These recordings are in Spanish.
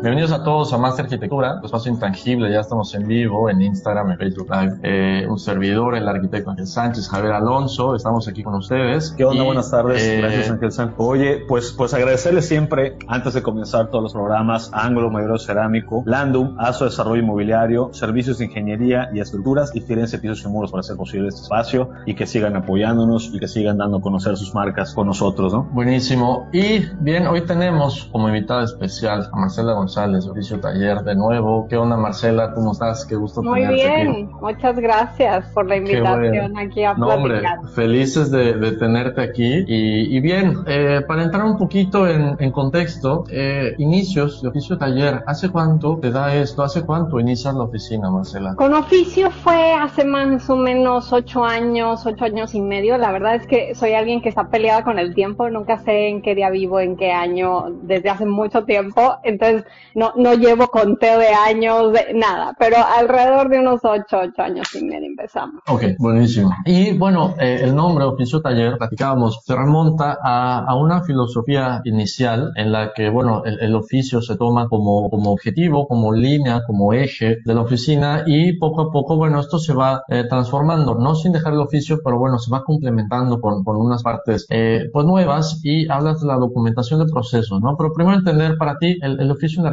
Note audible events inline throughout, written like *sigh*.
Bienvenidos a todos a Más Arquitectura, espacio intangible, ya estamos en vivo en Instagram, en Facebook Live. Eh, un servidor, el arquitecto Ángel Sánchez, Javier Alonso, estamos aquí con ustedes. ¿Qué onda? Y, Buenas tardes. eh, Gracias, Ángel Sánchez. Oye, pues, pues agradecerles siempre, antes de comenzar todos los programas, Ángulo Mayor Cerámico, Landum, ASO Desarrollo Inmobiliario, Servicios de Ingeniería y Estructuras y Firenze Pisos y Muros para hacer posible este espacio y que sigan apoyándonos y que sigan dando a conocer sus marcas con nosotros, ¿no? Buenísimo. Y bien, hoy tenemos como invitada especial a Marcela González, de Oficio Taller, de nuevo. ¿Qué onda, Marcela? ¿Cómo estás? Qué gusto Muy tenerte bien, aquí. muchas gracias por la invitación bueno. aquí a No, hombre, felices de, de tenerte aquí. Y, y bien, eh, para entrar un poquito en, en contexto, eh, inicios de oficio taller, ¿hace cuánto te da esto? ¿Hace cuánto inicias la oficina, Marcela? Con oficio fue hace más o menos ocho años, ocho años y medio. La verdad es que soy alguien que está peleada con el tiempo. Nunca sé en qué día vivo, en qué año, desde hace mucho tiempo. Entonces no, no llevo conteo de años, de nada. Pero alrededor de unos ocho, ocho años y medio empezamos. Ok, buenísimo. Y bueno, eh, el nombre oficio taller, platicábamos, se remonta a, a una filosofía inicial en la que, bueno, el, el oficio se toma como, como objetivo, como línea, como eje de la oficina y poco a poco, bueno, esto se va eh, transformando, no sin dejar el oficio, pero bueno, se va complementando con, con unas partes eh, pues nuevas y hablas de la documentación de procesos, ¿no? Pero primero entender para ti el, el oficio en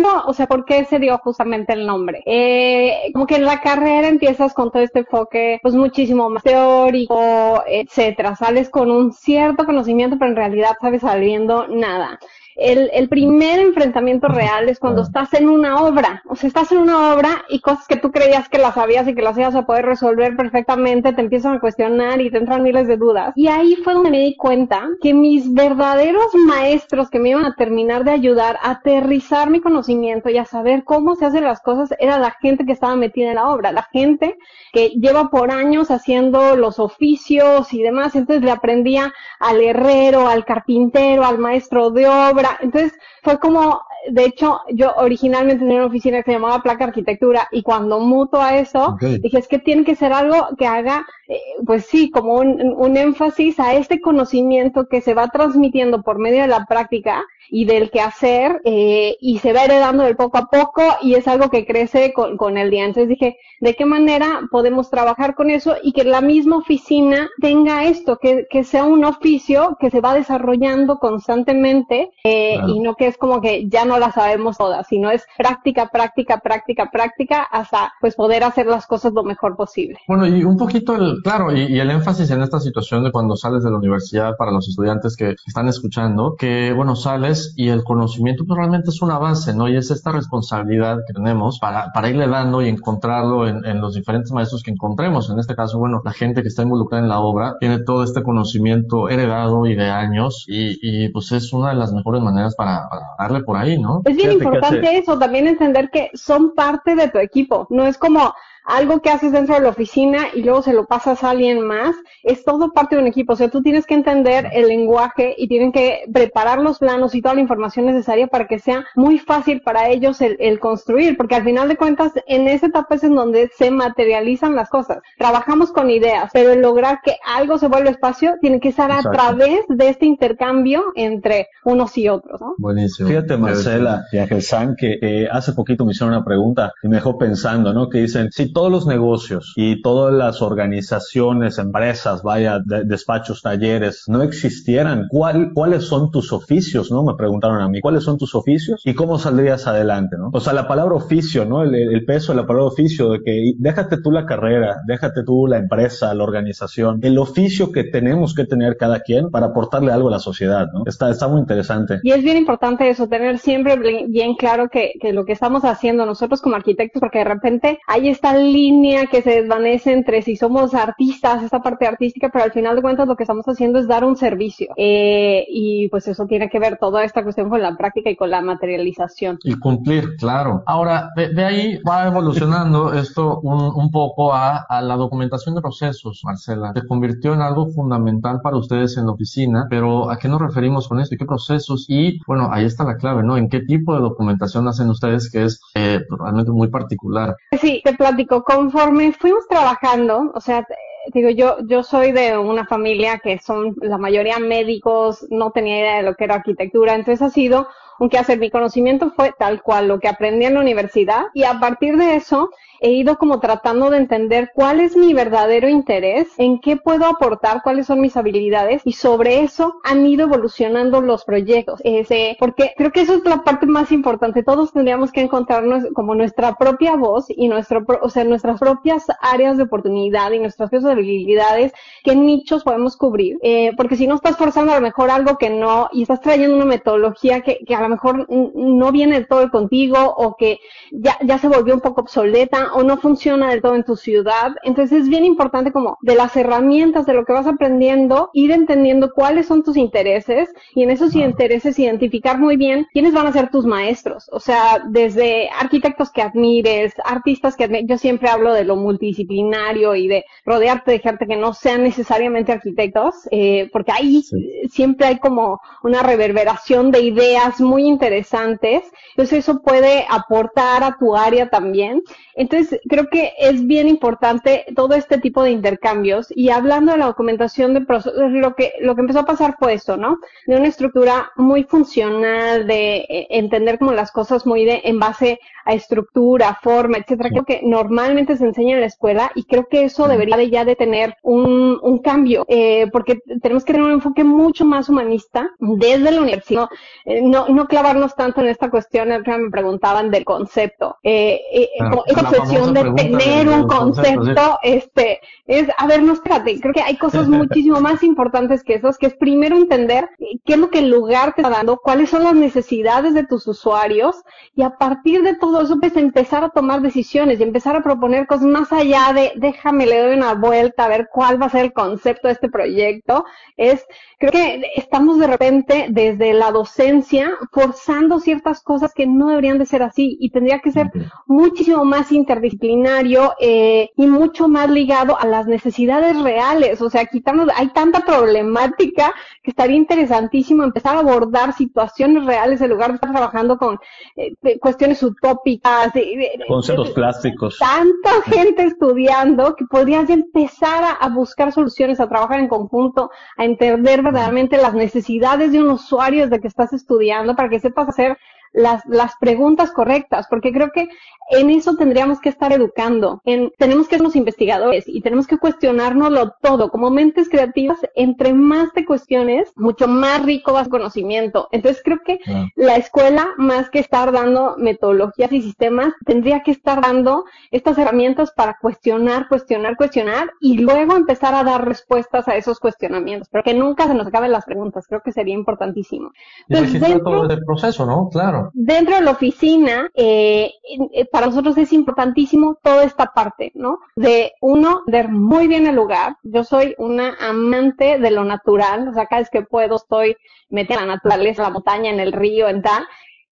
no, o sea, ¿por qué se dio justamente el nombre? Eh, como que en la carrera empiezas con todo este enfoque, pues muchísimo más teórico, etcétera. Sales con un cierto conocimiento, pero en realidad sabes saliendo nada. El, el primer enfrentamiento real es cuando estás en una obra. O sea, estás en una obra y cosas que tú creías que las sabías y que las ibas a poder resolver perfectamente te empiezan a cuestionar y te entran miles de dudas. Y ahí fue donde me di cuenta que mis verdaderos maestros que me iban a terminar de ayudar a aterrizar mi conocimiento y a saber cómo se hacen las cosas era la gente que estaba metida en la obra, la gente que lleva por años haciendo los oficios y demás. Entonces le aprendía al herrero, al carpintero, al maestro de obra. Entonces fue como, de hecho, yo originalmente tenía una oficina que se llamaba Placa Arquitectura y cuando muto a eso, dije, es que tiene que ser algo que haga, eh, pues sí, como un, un énfasis a este conocimiento que se va transmitiendo por medio de la práctica y del quehacer eh, y se va heredando del poco a poco y es algo que crece con, con el día. Entonces dije, ¿de qué manera podemos trabajar con eso y que la misma oficina tenga esto, que, que sea un oficio que se va desarrollando constantemente eh, Claro. y no que es como que ya no la sabemos todas, sino es práctica, práctica, práctica, práctica hasta pues poder hacer las cosas lo mejor posible. Bueno, y un poquito el, claro, y, y el énfasis en esta situación de cuando sales de la universidad para los estudiantes que están escuchando, que bueno, sales y el conocimiento pues realmente es una base, ¿no? Y es esta responsabilidad que tenemos para, para irle dando y encontrarlo en, en los diferentes maestros que encontremos. En este caso, bueno, la gente que está involucrada en la obra tiene todo este conocimiento heredado y de años y, y pues es una de las mejores maneras para, para darle por ahí, ¿no? Es bien Fíjate importante eso, también entender que son parte de tu equipo, no es como algo que haces dentro de la oficina y luego se lo pasas a alguien más, es todo parte de un equipo. O sea, tú tienes que entender el lenguaje y tienen que preparar los planos y toda la información necesaria para que sea muy fácil para ellos el, el construir, porque al final de cuentas, en esa etapa es en donde se materializan las cosas. Trabajamos con ideas, pero el lograr que algo se vuelva espacio tiene que ser a Exacto. través de este intercambio entre unos y otros, ¿no? Buenísimo. Fíjate, Marcela y Ángel San, que eh, hace poquito me hicieron una pregunta y me dejó pensando, ¿no? Que dicen, si todos los negocios y todas las organizaciones, empresas, vaya, despachos, talleres, no existieran, ¿cuál, ¿cuáles son tus oficios? ¿No? Me preguntaron a mí, ¿cuáles son tus oficios? ¿Y cómo saldrías adelante? ¿no? O sea, la palabra oficio, ¿no? El, el peso de la palabra oficio, de que déjate tú la carrera, déjate tú la empresa, la organización, el oficio que tenemos que tener cada quien para aportarle algo a la sociedad, ¿no? Está, está muy interesante. Y es bien importante eso, tener siempre bien claro que, que lo que estamos haciendo nosotros como arquitectos, porque de repente hay esta línea que se desvanece entre si somos artistas, esta parte artística, pero al final de cuentas lo que estamos haciendo es dar un servicio. Eh, y pues eso tiene que ver toda esta cuestión con la práctica y con la materialización. Y cumplir, claro. Ahora, de, ahí va evolucionando *laughs* esto un, un poco a, a, la documentación de procesos, Marcela. Se convirtió en algo fundamental para ustedes en la oficina, pero ¿a qué nos referimos con esto? ¿Y qué procesos? Y bueno, ahí está la clave, ¿no? ¿En qué tipo de documentación hacen ustedes que es eh, realmente muy particular? Sí, te platico. Conforme fuimos trabajando, o sea, digo, yo, yo soy de una familia que son la mayoría médicos, no tenía idea de lo que era arquitectura, entonces ha sido un hacer Mi conocimiento fue tal cual lo que aprendí en la universidad y a partir de eso he ido como tratando de entender cuál es mi verdadero interés, en qué puedo aportar, cuáles son mis habilidades y sobre eso han ido evolucionando los proyectos. Ese, porque creo que eso es la parte más importante. Todos tendríamos que encontrarnos como nuestra propia voz y nuestro, o sea, nuestras propias áreas de oportunidad y nuestras propias habilidades, qué nichos podemos cubrir. Eh, porque si no estás forzando a lo mejor algo que no y estás trayendo una metodología que, que a lo mejor no viene del todo contigo o que ya, ya se volvió un poco obsoleta o no funciona del todo en tu ciudad. Entonces es bien importante como de las herramientas, de lo que vas aprendiendo, ir entendiendo cuáles son tus intereses y en esos intereses identificar muy bien quiénes van a ser tus maestros. O sea, desde arquitectos que admires, artistas que admires. Yo siempre hablo de lo multidisciplinario y de rodearte de gente que no sean necesariamente arquitectos, eh, porque ahí siempre hay como una reverberación de ideas muy interesantes. Entonces eso puede aportar a tu área también. Entonces creo que es bien importante todo este tipo de intercambios y hablando de la documentación de procesos, lo que, lo que empezó a pasar fue eso, ¿no? De una estructura muy funcional, de eh, entender como las cosas muy de, en base a estructura, forma, etcétera. Creo que normalmente se enseña en la escuela y creo que eso debería de ya de tener un, un cambio, eh, porque tenemos que tener un enfoque mucho más humanista desde la universidad, eh, no, no, clavarnos tanto en esta cuestión me preguntaban del concepto. Eh, eh esa cuestión de tener un concepto, este, es, a ver, no espérate, creo que hay cosas muchísimo más importantes que esas, que es primero entender qué es lo que el lugar te está dando, cuáles son las necesidades de tus usuarios y a partir de todo eso, empezar a tomar decisiones y empezar a proponer cosas más allá de déjame, le doy una vuelta a ver cuál va a ser el concepto de este proyecto. Es, creo que estamos de repente desde la docencia forzando ciertas cosas que no deberían de ser así y tendría que ser muchísimo más interdisciplinario eh, y mucho más ligado a las necesidades reales. O sea, quitamos, hay tanta problemática que estaría interesantísimo empezar a abordar situaciones reales en lugar de estar trabajando con eh, cuestiones utópicas Conceptos plásticos. Tanta gente estudiando que podrías empezar a, buscar soluciones, a trabajar en conjunto, a entender verdaderamente las necesidades de un usuario desde que estás estudiando para que sepas hacer las, las preguntas correctas, porque creo que en eso tendríamos que estar educando. En, tenemos que ser los investigadores y tenemos que cuestionárnoslo todo. Como mentes creativas, entre más te cuestiones, mucho más rico vas conocimiento. Entonces creo que la escuela, más que estar dando metodologías y sistemas, tendría que estar dando estas herramientas para cuestionar, cuestionar, cuestionar y luego empezar a dar respuestas a esos cuestionamientos. Pero que nunca se nos acaben las preguntas. Creo que sería importantísimo. Entonces, dentro, todo proceso, ¿no? Claro. Dentro de la oficina, eh, eh, para nosotros es importantísimo toda esta parte, ¿no? De uno, ver muy bien el lugar. Yo soy una amante de lo natural, o sea, cada vez que puedo estoy metida en la naturaleza, la montaña, en el río, en tal.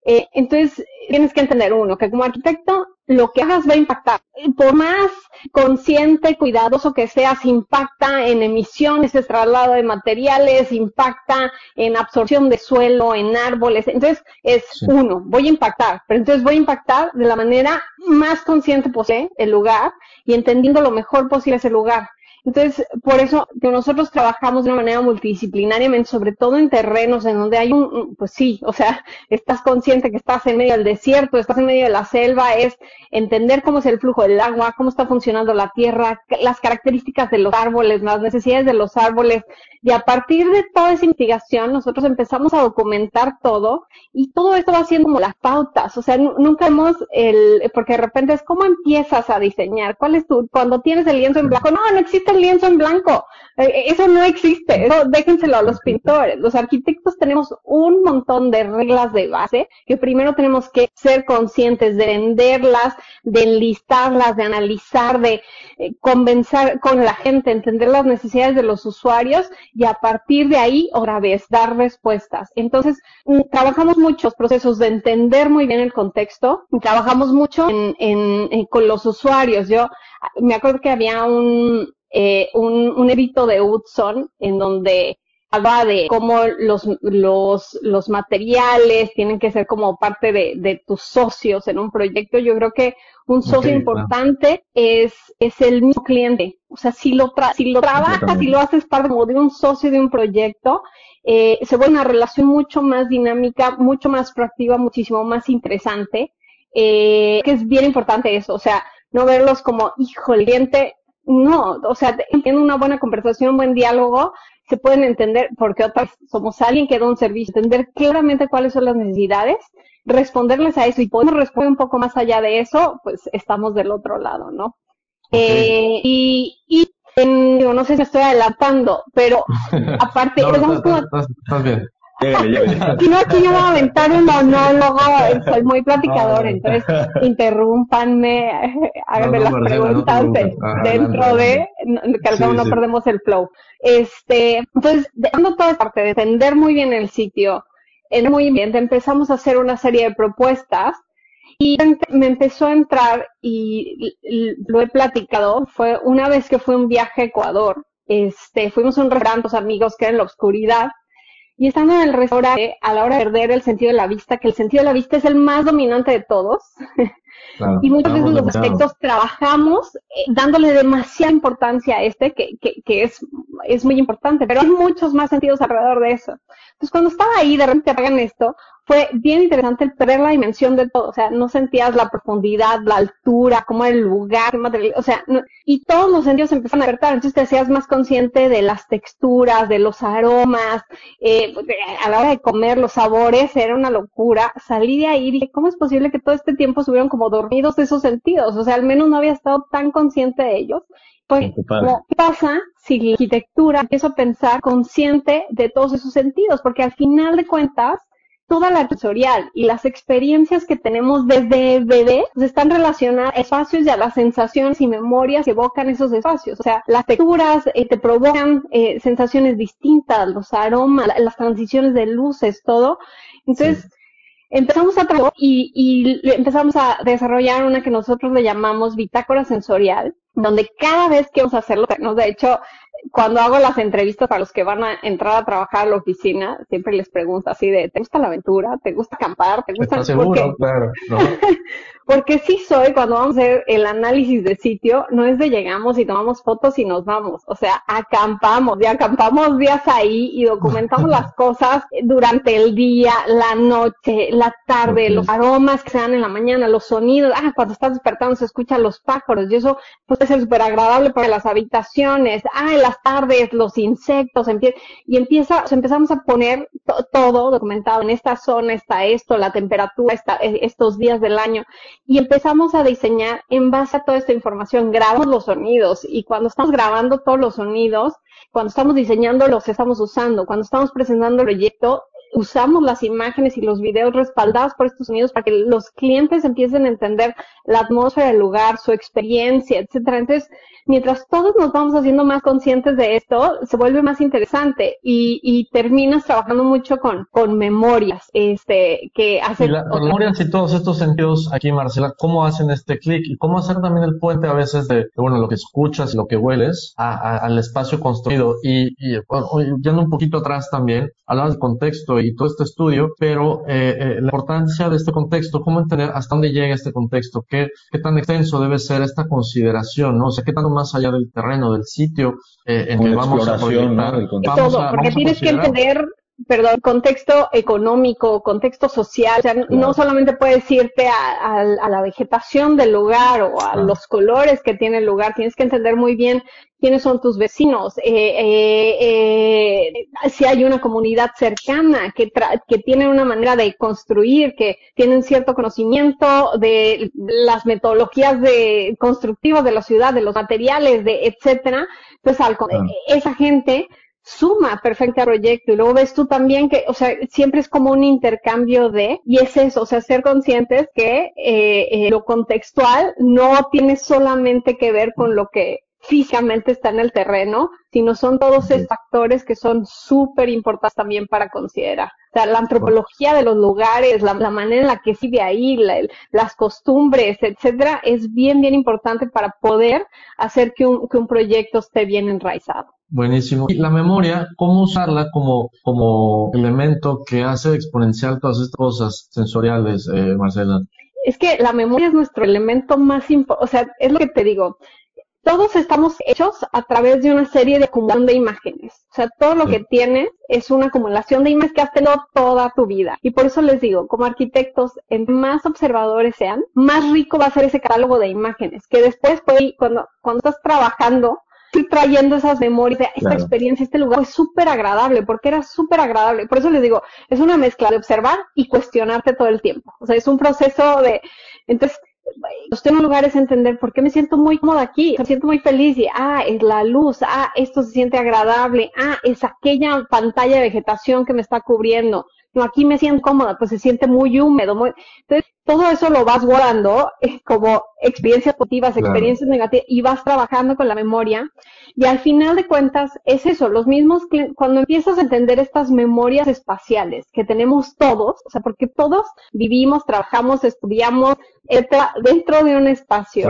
Eh, entonces, tienes que entender uno, que como arquitecto, lo que hagas va a impactar. Por más consciente, cuidadoso que seas, impacta en emisiones, de traslado de materiales, impacta en absorción de suelo, en árboles. Entonces, es uno, voy a impactar, pero entonces voy a impactar de la manera más consciente posible el lugar y entendiendo lo mejor posible ese lugar. Entonces, por eso que nosotros trabajamos de una manera multidisciplinariamente, sobre todo en terrenos en donde hay un, pues sí, o sea, *laughs* estás consciente que estás en medio del desierto, estás en medio de la selva, es entender cómo es el flujo del agua, cómo está funcionando la tierra, las características de los árboles, las necesidades de los árboles, y a partir de toda esa investigación, nosotros empezamos a documentar todo y todo esto va siendo como las pautas. O sea, nunca hemos el, porque de repente es cómo empiezas a diseñar. ¿Cuál es tu, cuando tienes el lienzo en blanco? No, no existe el lienzo en blanco. Eh, eh, eso no existe. Eso déjenselo a los pintores. Los arquitectos tenemos un montón de reglas de base que primero tenemos que ser conscientes de venderlas, de enlistarlas, de analizar, de eh, convencer con la gente, entender las necesidades de los usuarios y a partir de ahí, otra vez, dar respuestas. Entonces, mm, trabajamos muchos procesos de entender muy bien el contexto, trabajamos mucho en, con los usuarios. Yo me acuerdo que había un, eh, un, un edito de Hudson en donde hablaba de cómo los, los, los materiales tienen que ser como parte de, de tus socios en un proyecto. Yo creo que un socio importante es, es el mismo cliente. O sea, si lo, tra si lo trabajas, si lo haces parte como de un socio de un proyecto, eh, se vuelve una relación mucho más dinámica, mucho más proactiva, muchísimo más interesante. Eh, que es bien importante eso. O sea, no verlos como, hijo, el cliente, no, o sea, tiene una buena conversación, un buen diálogo, se pueden entender, porque otras somos alguien que da un servicio, entender claramente cuáles son las necesidades, responderles a eso y poder responder un poco más allá de eso, pues estamos del otro lado, ¿no? Eh, y, y no sé si estoy adelantando, pero *laughs* aparte, no, bien. Si *laughs* no, aquí yo voy a aventar un monólogo, soy muy platicador, entonces *laughs* interrúmpanme, háganme las preguntas dentro de, que al no perdemos el flow. Este, entonces, dando toda esta parte de entender muy bien el sitio, en muy bien, empezamos a hacer una serie de propuestas y me empezó a entrar y lo he platicado, fue una vez que fue un viaje a Ecuador, este, fuimos a un restaurante, amigos que era en la oscuridad, y estando en el restaurante, a la hora de perder el sentido de la vista, que el sentido de la vista es el más dominante de todos, *laughs* y muchas veces los aspectos trabajamos eh, dándole demasiada importancia a este, que, que, que, es, es muy importante, pero hay muchos más sentidos alrededor de eso. Entonces, cuando estaba ahí, de repente hagan esto, fue bien interesante el perder la dimensión de todo, o sea, no sentías la profundidad, la altura, cómo era el lugar, o sea, y todos los sentidos empezaron a despertar, entonces te hacías más consciente de las texturas, de los aromas, eh, a la hora de comer, los sabores, era una locura. Salí de ahí y dije, ¿cómo es posible que todo este tiempo estuvieron como dormidos esos sentidos? O sea, al menos no había estado tan consciente de ellos. Pues, ¿qué pasa si la arquitectura empiezo a pensar consciente de todos esos sentidos? Porque al final de cuentas, toda la sensorial y las experiencias que tenemos desde bebé pues, están relacionadas a espacios y a las sensaciones y memorias que evocan esos espacios. O sea, las texturas eh, te provocan eh, sensaciones distintas, los aromas, las transiciones de luces, todo. Entonces, empezamos a trabajar y, y empezamos a desarrollar una que nosotros le llamamos bitácora sensorial, donde cada vez que vamos a hacerlo, de hecho, cuando hago las entrevistas a los que van a entrar a trabajar a la oficina, siempre les pregunto así de, ¿te gusta la aventura? ¿Te gusta acampar? ¿Te gusta? seguro? Claro. *laughs* Porque sí soy, cuando vamos a hacer el análisis de sitio, no es de llegamos y tomamos fotos y nos vamos. O sea, acampamos y acampamos días ahí y documentamos *laughs* las cosas durante el día, la noche, la tarde, los aromas que se dan en la mañana, los sonidos. Ah, cuando estás despertando se escuchan los pájaros y eso puede ser súper agradable para las habitaciones. Ah, en las tardes, los insectos, y empieza, empezamos a poner todo documentado. En esta zona está esto, la temperatura, está, e, estos días del año y empezamos a diseñar en base a toda esta información. Grabamos los sonidos y cuando estamos grabando todos los sonidos, cuando estamos diseñando los estamos usando, cuando estamos presentando el proyecto, usamos las imágenes y los videos respaldados por estos sonidos para que los clientes empiecen a entender la atmósfera del lugar, su experiencia, etcétera. Entonces, mientras todos nos vamos haciendo más conscientes de esto, se vuelve más interesante y, y terminas trabajando mucho con, con memorias, este, que hacen... memorias y todos estos sentidos aquí, Marcela, ¿cómo hacen este clic? Y cómo hacer también el puente a veces de, bueno, lo que escuchas y lo que hueles a, al espacio construido. Y, y yendo un poquito atrás también, hablabas del contexto y todo este estudio, pero eh, eh, la importancia de este contexto, cómo entender hasta dónde llega este contexto, qué, qué tan extenso debe ser esta consideración, ¿no? O sea, qué tanto más allá del terreno, del sitio eh, en que vamos a proyectar. ¿no? Todo, porque tienes que entender perdón, contexto económico, contexto social, o sea, no solamente puedes irte a, la vegetación del lugar o a los colores que tiene el lugar, tienes que entender muy bien quiénes son tus vecinos, eh, eh, eh, si hay una comunidad cercana que, que tienen una manera de construir, que tienen cierto conocimiento de las metodologías de constructivas de la ciudad, de los materiales, de etcétera. Entonces, esa gente suma perfecto al proyecto y luego ves tú también que, o sea, siempre es como un intercambio de, y es eso, o sea, ser conscientes que eh, eh, lo contextual no tiene solamente que ver con lo que físicamente está en el terreno, sino son todos esos factores que son súper importantes también para considerar. O sea, la antropología de los lugares, la, manera en la que vive ahí, las costumbres, etcétera, es bien, bien importante para poder hacer que un, que un proyecto esté bien enraizado. Buenísimo. Y la memoria, ¿cómo usarla como, como elemento que hace exponencial todas estas cosas sensoriales, eh, Marcela? Es que la memoria es nuestro elemento más importante, o sea, es lo que te digo, todos estamos hechos a través de una serie de acumulación de imágenes. O sea, todo lo que tienes es una acumulación de imágenes que has tenido toda tu vida. Y por eso les digo, como arquitectos, en más observadores sean, más rico va a ser ese catálogo de imágenes, que después, cuando, cuando estás trabajando, estoy trayendo esas memorias, de esta experiencia, este lugar fue súper agradable, porque era súper agradable. Por eso les digo, es una mezcla de observar y cuestionarte todo el tiempo. O sea, es un proceso de, entonces, usted en lugar es entender por qué me siento muy cómoda aquí, me siento muy feliz y, ah, es la luz, ah, esto se siente agradable, ah, es aquella pantalla de vegetación que me está cubriendo, no, aquí me siento cómoda, pues se siente muy húmedo. Muy... Entonces, todo eso lo vas guardando eh, como experiencias positivas, experiencias negativas, y vas trabajando con la memoria. Y al final de cuentas, es eso, los mismos, cuando empiezas a entender estas memorias espaciales que tenemos todos, o sea, porque todos vivimos, trabajamos, estudiamos, dentro de un espacio.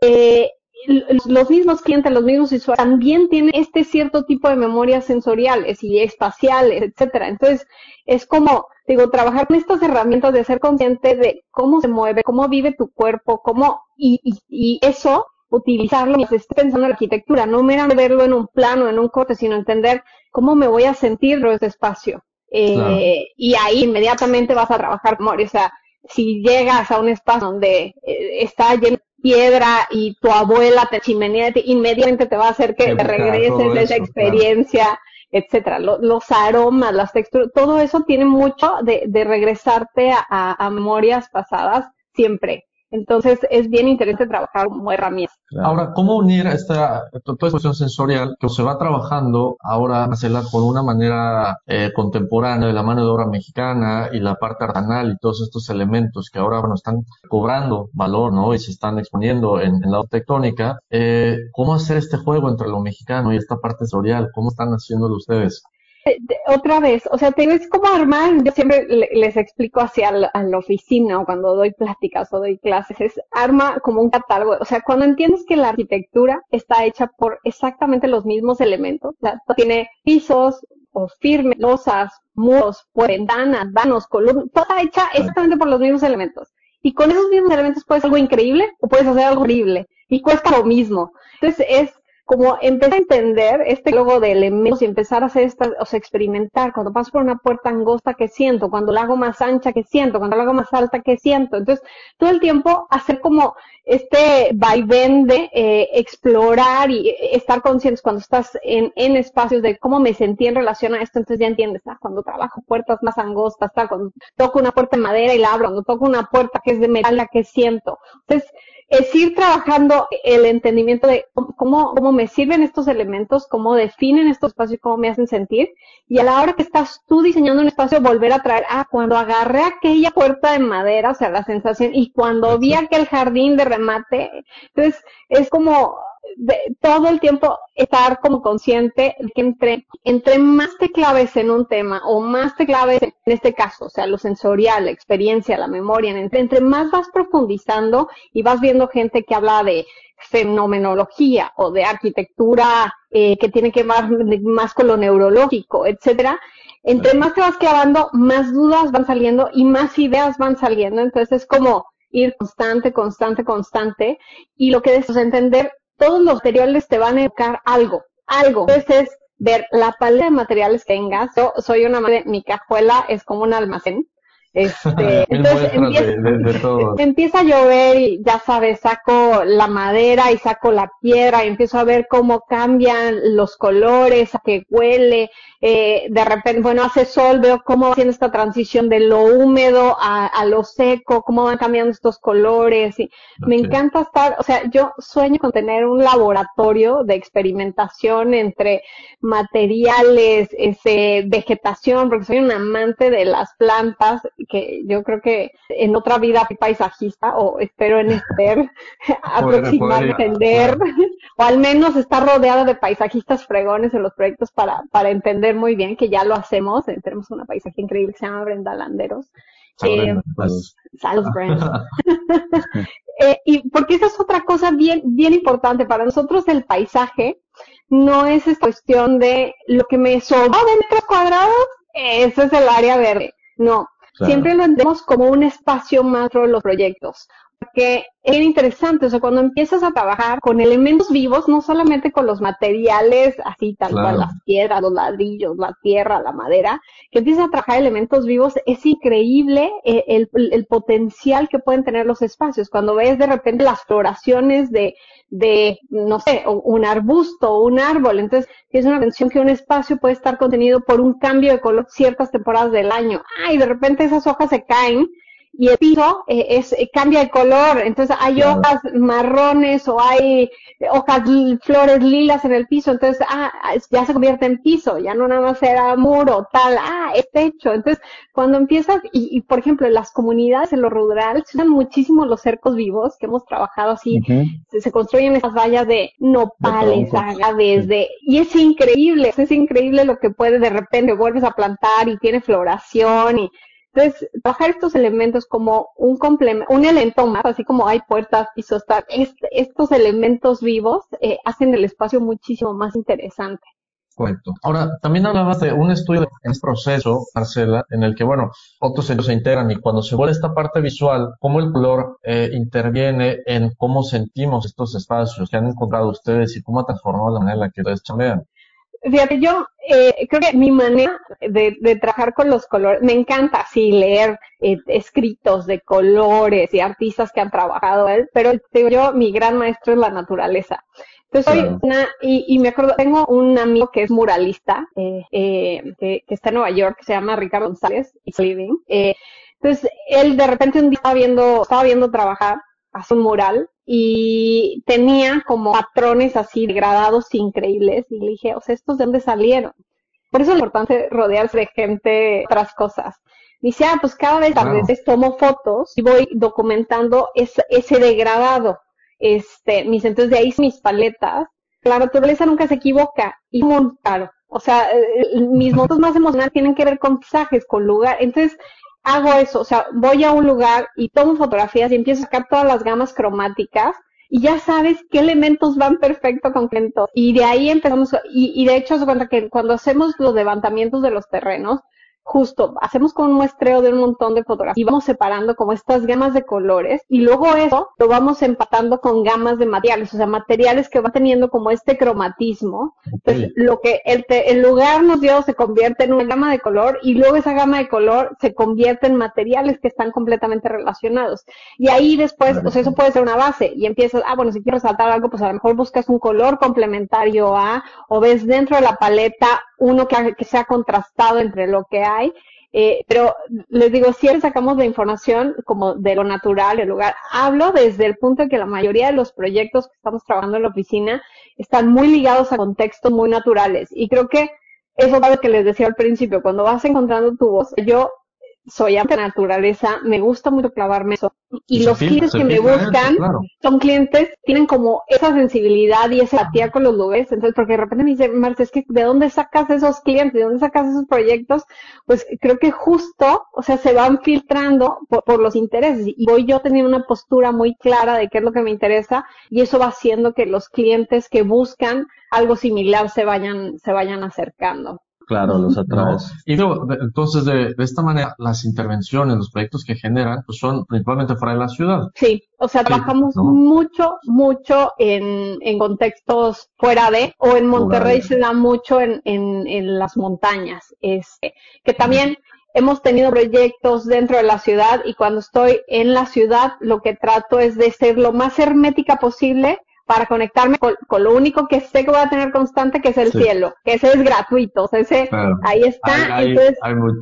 Eh, los mismos clientes, los mismos usuarios también tienen este cierto tipo de memorias sensoriales y espaciales, etcétera. Entonces, es como, digo, trabajar con estas herramientas de ser consciente de cómo se mueve, cómo vive tu cuerpo, cómo, y, y, eso, utilizarlo mientras estés pensando en la arquitectura, no meramente verlo en un plano, en un corte, sino entender cómo me voy a sentir en este espacio. Eh, y ahí inmediatamente vas a trabajar memoria. O sea, si llegas a un espacio donde eh, está lleno piedra y tu abuela te chimenea, inmediatamente te va a hacer que te regreses de esa experiencia, etcétera. los aromas, las texturas, todo eso tiene mucho de, de regresarte a memorias pasadas siempre. Entonces es bien interesante trabajar como herramienta. Ahora, ¿cómo unir esta, toda esta cuestión sensorial que se va trabajando ahora, Marcela, con una manera eh, contemporánea de la mano de obra mexicana y la parte artesanal y todos estos elementos que ahora bueno, están cobrando valor ¿no? y se están exponiendo en, la tectónica? Eh, ¿Cómo hacer este juego entre lo mexicano y esta parte sensorial? ¿Cómo están haciéndolo ustedes? Otra vez, o sea, te es como armar, yo siempre les explico la, a la oficina o cuando doy pláticas o doy clases, es arma como un catálogo, o sea, cuando entiendes que la arquitectura está hecha por exactamente los mismos elementos, tiene pisos o firmes, losas, muros, ventanas, vanos, columnas, toda hecha exactamente por los mismos elementos. Y con esos mismos elementos puedes hacer algo increíble o puedes hacer algo horrible. Y cuesta lo mismo. Entonces es como empezar a entender este logo de elementos y empezar a hacer esta, o sea, experimentar. Cuando paso por una puerta angosta, ¿qué siento? Cuando la hago más ancha, ¿qué siento? Cuando la hago más alta, ¿qué siento? Entonces, todo el tiempo hacer como este vaivén de eh, explorar y estar conscientes cuando estás en, en espacios de cómo me sentí en relación a esto, entonces ya entiendes, ah, cuando trabajo puertas más angostas, cuando toco una puerta de madera y la abro, cuando toco una puerta que es de metal, la que siento. Entonces, es ir trabajando el entendimiento de cómo, cómo me sirven estos elementos, cómo definen estos espacios, cómo me hacen sentir. Y a la hora que estás tú diseñando un espacio, volver a traer, ah, cuando agarré aquella puerta de madera, o sea, la sensación, y cuando vi aquel jardín de remate, entonces es como todo el tiempo estar como consciente de que entre, entre más te claves en un tema o más te claves en este caso, o sea, lo sensorial, la experiencia, la memoria, entre, entre más vas profundizando y vas viendo gente que habla de fenomenología o de arquitectura eh, que tiene que ver más, más con lo neurológico, etcétera, Entre más te vas clavando, más dudas van saliendo y más ideas van saliendo. Entonces es como ir constante, constante, constante. Y lo que es entender, todos los materiales te van a educar algo, algo. Entonces es ver la paleta de materiales que tengas. Yo soy una madre, mi cajuela es como un almacén. Este, *laughs* entonces empieza, a llover y ya sabes, saco la madera y saco la piedra y empiezo a ver cómo cambian los colores, a qué huele, eh, de repente, bueno, hace sol, veo cómo va haciendo esta transición de lo húmedo a, lo seco, cómo van cambiando estos colores y me encanta estar, o sea, yo sueño con tener un laboratorio de experimentación entre materiales, ese, vegetación, porque soy un amante de las plantas que yo creo que en otra vida fui paisajista o espero en este *laughs* *laughs* aproximar, entender, o al menos estar rodeada de paisajistas fregones en los proyectos para, para entender muy bien que ya lo hacemos. Eh, tenemos una paisaje increíble que se llama Brenda Landeros. Eh, pues, *laughs* eh, y porque esa es otra cosa bien, bien importante para nosotros el paisaje no es esta cuestión de lo que me sobra de metros cuadrados, ese es el área verde. No, Siempre lo entendemos como un espacio macro de los proyectos. Porque es interesante, o sea, cuando empiezas a trabajar con elementos vivos, no solamente con los materiales así tal cual, las piedras, los ladrillos, la tierra, la madera, que empiezas a trabajar elementos vivos, es increíble eh, el, el, potencial que pueden tener los espacios. Cuando ves de repente las floraciones de, de, no sé, un arbusto o un árbol. Entonces, es una mención que un espacio puede estar contenido por un cambio de color ciertas temporadas del año. Ah, y de repente esas hojas se caen y el piso eh, es, eh, cambia de color, entonces hay hojas marrones o hay hojas, flores lilas en el piso, entonces ah, ya se convierte en piso, ya no nada más era muro, tal, ah, es techo. Entonces, cuando empiezas, y, por ejemplo, en las comunidades, en lo rural, se usan muchísimo los cercos vivos, que hemos trabajado así, se, construyen esas vallas de nopales, agaves, de, y es increíble, es increíble lo que puede de repente, vuelves a plantar y tiene floración y entonces, bajar estos elementos como un complemento, un elemento más, así como hay puertas, pisos, este, estos elementos vivos eh, hacen el espacio muchísimo más interesante. Correcto. Ahora, también hablabas de un estudio en proceso, Marcela, en el que, bueno, otros ellos se integran y cuando se vuelve esta parte visual, cómo el color eh, interviene en cómo sentimos estos espacios que han encontrado ustedes y cómo ha transformado la manera en la que ustedes chambean. Fíjate, yo eh, creo que mi manera de, de, trabajar con los colores, me encanta así leer eh, escritos de colores y artistas que han trabajado él, pero digo yo, mi gran maestro es la naturaleza. Entonces soy una, y, y, me acuerdo, tengo un amigo que es muralista, eh, eh, que, que, está en Nueva York, que se llama Ricardo González, y living. Eh, entonces él de repente un día estaba viendo, estaba viendo trabajar, hace un mural, y tenía como patrones así degradados increíbles y le dije, o sea, ¿estos de dónde salieron? Por eso es importante rodearse de gente, otras cosas. Dice, ah, pues cada vez a veces tomo fotos y voy documentando ese, ese degradado. Este, mis, entonces de ahí mis paletas. La naturaleza nunca se equivoca. Y muy claro. O sea, eh, mis *laughs* motos más emocionales tienen que ver con paisajes, con lugar. Entonces, hago eso, o sea, voy a un lugar y tomo fotografías y empiezo a sacar todas las gamas cromáticas y ya sabes qué elementos van perfecto con qué Y de ahí empezamos, y, y de hecho, se cuenta que cuando hacemos los levantamientos de los terrenos, justo hacemos con un muestreo de un montón de fotografías y vamos separando como estas gamas de colores y luego eso lo vamos empatando con gamas de materiales, o sea, materiales que van teniendo como este cromatismo. Entonces, lo que el, el lugar nos dio se convierte en una gama de color y luego esa gama de color se convierte en materiales que están completamente relacionados. Y ahí después, o sea, eso puede ser una base y empiezas, ah, bueno, si quieres resaltar algo, pues a lo mejor buscas un color complementario a, o ves dentro de la paleta uno que, que sea contrastado entre lo que hay. Eh, pero les digo, siempre sacamos la información como de lo natural, el lugar. Hablo desde el punto de que la mayoría de los proyectos que estamos trabajando en la oficina están muy ligados a contextos muy naturales. Y creo que eso es lo que les decía al principio, cuando vas encontrando tu voz, yo soy de naturaleza, me gusta mucho clavarme eso. Y los clientes que me buscan son clientes, tienen como esa sensibilidad y esa empatía con los lugares. Entonces, porque de repente me dice, Marta, es que ¿de dónde sacas esos clientes? ¿De dónde sacas esos proyectos? Pues creo que justo, o sea, se van filtrando por, por los intereses. Y voy yo teniendo una postura muy clara de qué es lo que me interesa y eso va haciendo que los clientes que buscan algo similar se vayan, se vayan acercando. Claro, los atraes. Y luego, entonces, de, esta manera, las intervenciones, los proyectos que generan, pues son principalmente fuera de la ciudad. Sí, o sea, trabajamos mucho, mucho en, en contextos fuera de, o en Monterrey se da mucho en, en, en las montañas, este, que también hemos tenido proyectos dentro de la ciudad y cuando estoy en la ciudad lo que trato es de ser lo más hermética posible para conectarme con, lo único que sé que voy a tener constante, que es el cielo, que ese es gratuito, o sea, ese, ahí está, entonces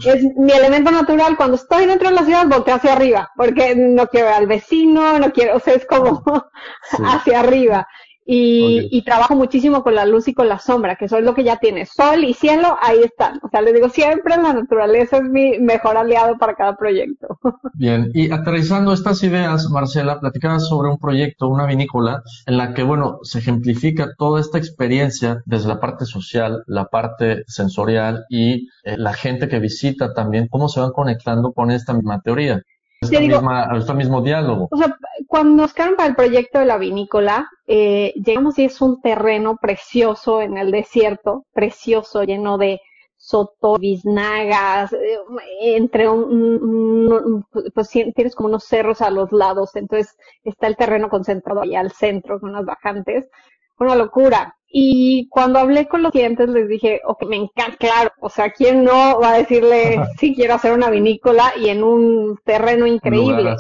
es mi elemento natural, cuando estoy dentro de la ciudad volteo hacia arriba, porque no quiero ver al vecino, no quiero, o sea, es como *laughs* hacia arriba, y, y, trabajo muchísimo con la luz y con la sombra, que eso es lo que ya tiene. Sol y cielo, ahí están. O sea, les digo, siempre la naturaleza es mi mejor aliado para cada proyecto. *laughs* Bien, y aterrizando estas ideas, Marcela, platicabas sobre un proyecto, una vinícola, en la que, bueno, se ejemplifica toda esta experiencia desde la parte social, la parte sensorial y eh, la gente que visita también, cómo se van conectando con esta misma teoría. Esta misma, este mismo diálogo. O sea, cuando nos quedaron para el proyecto de la vinícola, eh, llegamos y es un terreno precioso en el desierto, precioso, lleno de soto, biznagas, eh, entre un, pues tienes como unos cerros a los lados, entonces está el terreno concentrado ahí al centro con unas bajantes, una locura. Y cuando hablé con los clientes les dije, ok, me encanta, claro, o sea, ¿quién no va a decirle sí quiero hacer una vinícola y en un terreno increíble?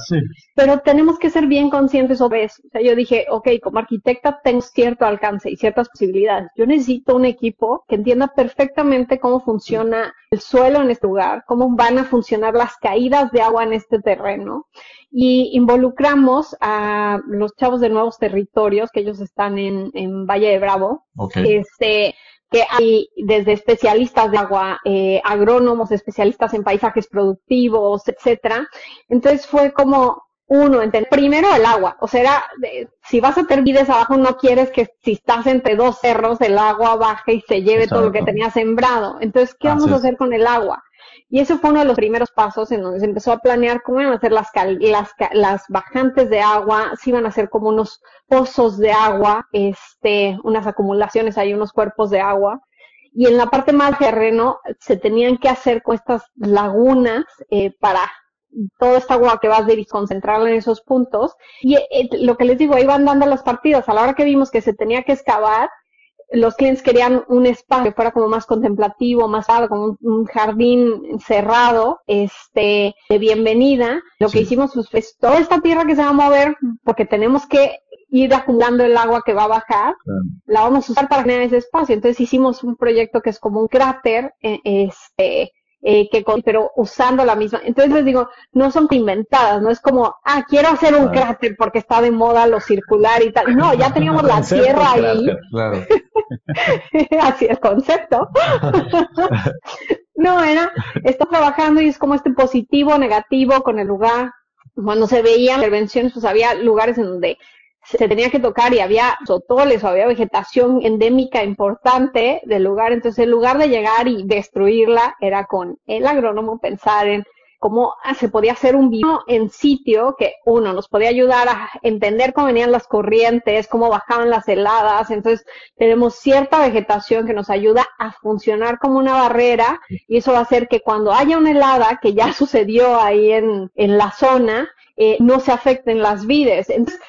Pero tenemos que ser bien conscientes sobre eso. O sea, yo dije, ok, como arquitecta tengo cierto alcance y ciertas posibilidades. Yo necesito un equipo que entienda perfectamente cómo funciona el suelo en este lugar, cómo van a funcionar las caídas de agua en este terreno y involucramos a los chavos de nuevos territorios, que ellos están en, en Valle de Bravo, este, que hay desde especialistas de agua, eh, agrónomos, especialistas en paisajes productivos, etcétera. Entonces fue como uno, entender primero el agua, o sea, si vas a tener vides abajo, no quieres que si estás entre dos cerros, el agua baje y se lleve todo lo que tenía sembrado. Entonces, ¿qué vamos a hacer con el agua? Y eso fue uno de los primeros pasos en donde se empezó a planear cómo iban a ser las, las, las bajantes de agua, si iban a ser como unos pozos de agua, este, unas acumulaciones, hay unos cuerpos de agua. Y en la parte más terreno se tenían que hacer con estas lagunas eh, para toda esta agua que vas a concentrarla en esos puntos. Y eh, lo que les digo, ahí van dando las partidas. A la hora que vimos que se tenía que excavar, los clientes querían un espacio que fuera como más contemplativo, más algo, como un, jardín cerrado, este, de bienvenida. Lo que hicimos pues, pues, toda esta tierra que se va a mover, porque tenemos que ir acumulando el agua que va a bajar, la vamos a usar para generar ese espacio. Entonces hicimos un proyecto que es como un cráter, eh, este, eh, que pero usando la misma. Entonces les digo, no son inventadas, no es como, ah, quiero hacer un cráter porque está de moda lo circular y tal. No, ya teníamos la tierra ahí. Claro. *laughs* Así el concepto. no, era, está trabajando y es como este positivo, negativo con el lugar. Cuando se veían intervenciones, pues había lugares en donde se tenía que tocar y había sotoles o había vegetación endémica importante del lugar. Entonces, en lugar de llegar y destruirla, era con el agrónomo pensar en cómo ah, se podía hacer un vino en sitio que uno nos podía ayudar a entender cómo venían las corrientes, cómo bajaban las heladas. Entonces, tenemos cierta vegetación que nos ayuda a funcionar como una barrera y eso va a hacer que cuando haya una helada, que ya *laughs* sucedió ahí en, en la zona, eh, no se afecten las vides. Entonces,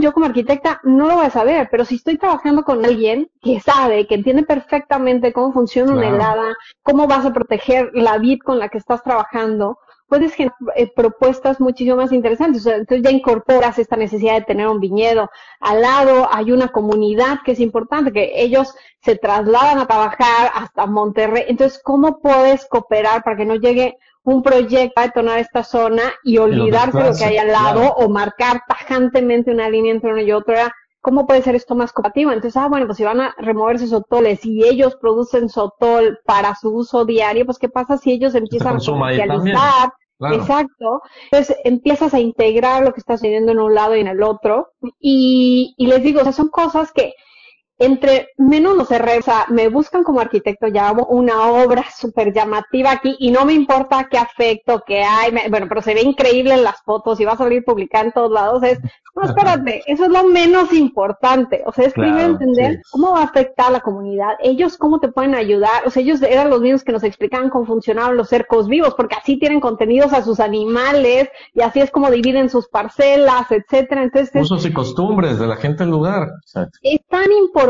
yo como arquitecta no lo voy a saber, pero si estoy trabajando con alguien que sabe, que entiende perfectamente cómo funciona una helada, cómo vas a proteger la vid con la que estás trabajando, puedes generar eh, propuestas muchísimo más interesantes. entonces ya incorporas esta necesidad de tener un viñedo. Al lado hay una comunidad que es importante, que ellos se trasladan a trabajar hasta Monterrey. Entonces, ¿cómo puedes cooperar para que no llegue un proyecto a detonar esta zona y olvidarse de lo que hay al lado o marcar tajantemente una línea entre uno y otro. ¿Cómo puede ser esto más compatible? Entonces, ah, bueno, pues si van a removerse sotoles y ellos producen sotol para su uso diario, pues ¿qué pasa si ellos empiezan a comercializar? Exacto. Entonces empiezas a integrar lo que está sucediendo en un lado y en el otro. Y, y les digo, o sea, son cosas que entre menos nos cerré, o sea, me buscan como arquitecto, ya hago una obra súper llamativa aquí y no me importa qué afecto que hay, bueno, pero se ve increíble en las fotos y va a salir publicada en todos lados, es, no, espérate, eso es lo menos importante, o sea, es primero entender cómo va a afectar a la comunidad, ellos cómo te pueden ayudar, o sea, ellos eran los mismos que nos explicaban cómo funcionaban los cercos vivos, porque así tienen contenidos a sus animales y así es como dividen sus parcelas, etcétera, entonces... Usos y costumbres de la gente del lugar. Es tan importante,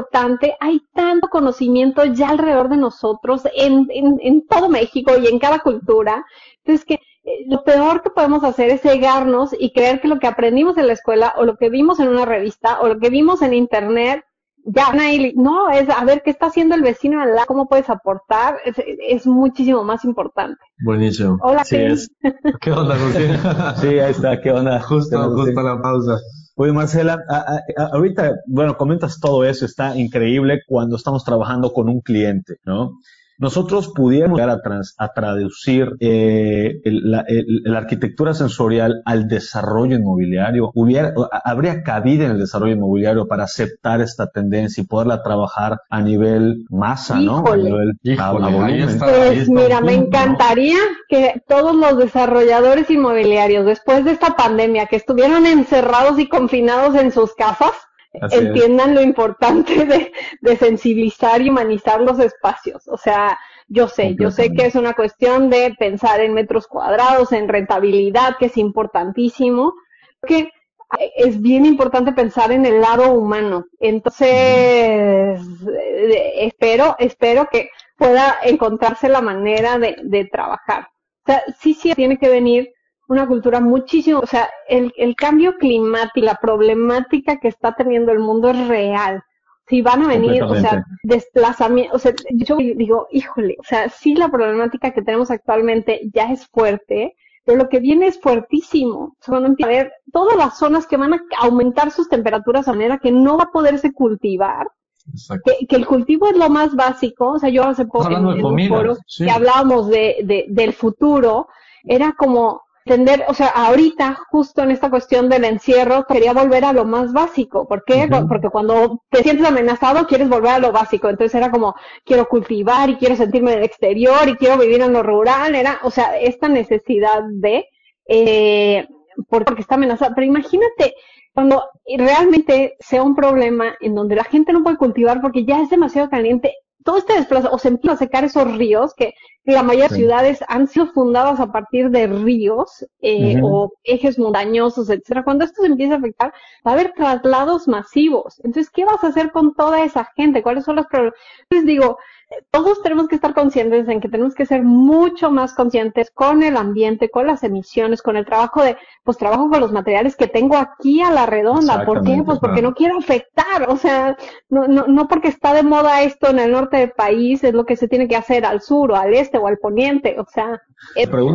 hay tanto conocimiento ya alrededor de nosotros en, en, en todo México y en cada cultura. Entonces que eh, lo peor que podemos hacer es cegarnos y creer que lo que aprendimos en la escuela o lo que vimos en una revista o lo que vimos en internet ya no es a ver qué está haciendo el vecino al lado, cómo puedes aportar, es, muchísimo más importante. Buenísimo. Hola, sí, *laughs* ¿Qué onda, sí, ahí está, qué onda. Justo, justo la pausa. Oye, Marcela, ahorita, bueno, comentas todo eso, está increíble cuando estamos trabajando con un cliente, ¿no? Nosotros pudiéramos llegar a, traducir eh, la, arquitectura sensorial al desarrollo inmobiliario, hubiera, habría cabida en el desarrollo inmobiliario para aceptar esta tendencia y poderla trabajar a nivel masa, ¿no? A nivel pues mira, me encantaría que todos los desarrolladores inmobiliarios, después de esta pandemia, que estuvieron encerrados y confinados en sus casas, entiendan lo importante *laughs* de, de, sensibilizar y humanizar los espacios. O sea, yo sé, yo sé que es una cuestión de pensar en metros cuadrados, en rentabilidad, que es importantísimo, que es bien importante pensar en el lado humano. Entonces, eh, espero, espero que pueda encontrarse la manera de, de trabajar. O sea, sí, sí, tiene que venir una cultura muchísimo, o sea, el, el cambio climático, la problemática que está teniendo el mundo es real. Si van a venir, o sea, desplazamiento, o sea, yo digo, híjole, o sea, sí la problemática que tenemos actualmente ya es fuerte, pero lo que viene es fuertísimo. O sea, van a ver todas las zonas que van a aumentar sus temperaturas de manera que no va a poderse cultivar. Que, que, el cultivo es lo más básico, o sea, yo hace poco en, un foro que hablábamos de, de, del futuro, era como, entender, o sea, ahorita, justo en esta cuestión del encierro, quería volver a lo más básico. ¿Por qué? Porque cuando te sientes amenazado, quieres volver a lo básico. Entonces era como, quiero cultivar y quiero sentirme en el exterior y quiero vivir en lo rural. Era, o sea, esta necesidad de, eh, porque está amenazada. Pero imagínate, cuando realmente sea un problema en donde la gente no puede cultivar porque ya es demasiado caliente, todo este desplazo, o se empiezan a secar esos ríos que la mayoría de ciudades han sido fundadas a partir de ríos eh, o ejes montañosos, etcétera. Cuando esto se empieza a afectar, va a haber traslados masivos. Entonces, ¿qué vas a hacer con toda esa gente? ¿Cuáles son los problemas? Entonces digo, todos tenemos que estar conscientes en que tenemos que ser mucho más conscientes con el ambiente, con las emisiones, con el trabajo de, pues trabajo con los materiales que tengo aquí a la redonda. ¿Por qué? Pues porque no quiero afectar, o sea, no, no, no porque está de moda esto en el norte del país, es lo que se tiene que hacer al sur o al este o al poniente, o sea,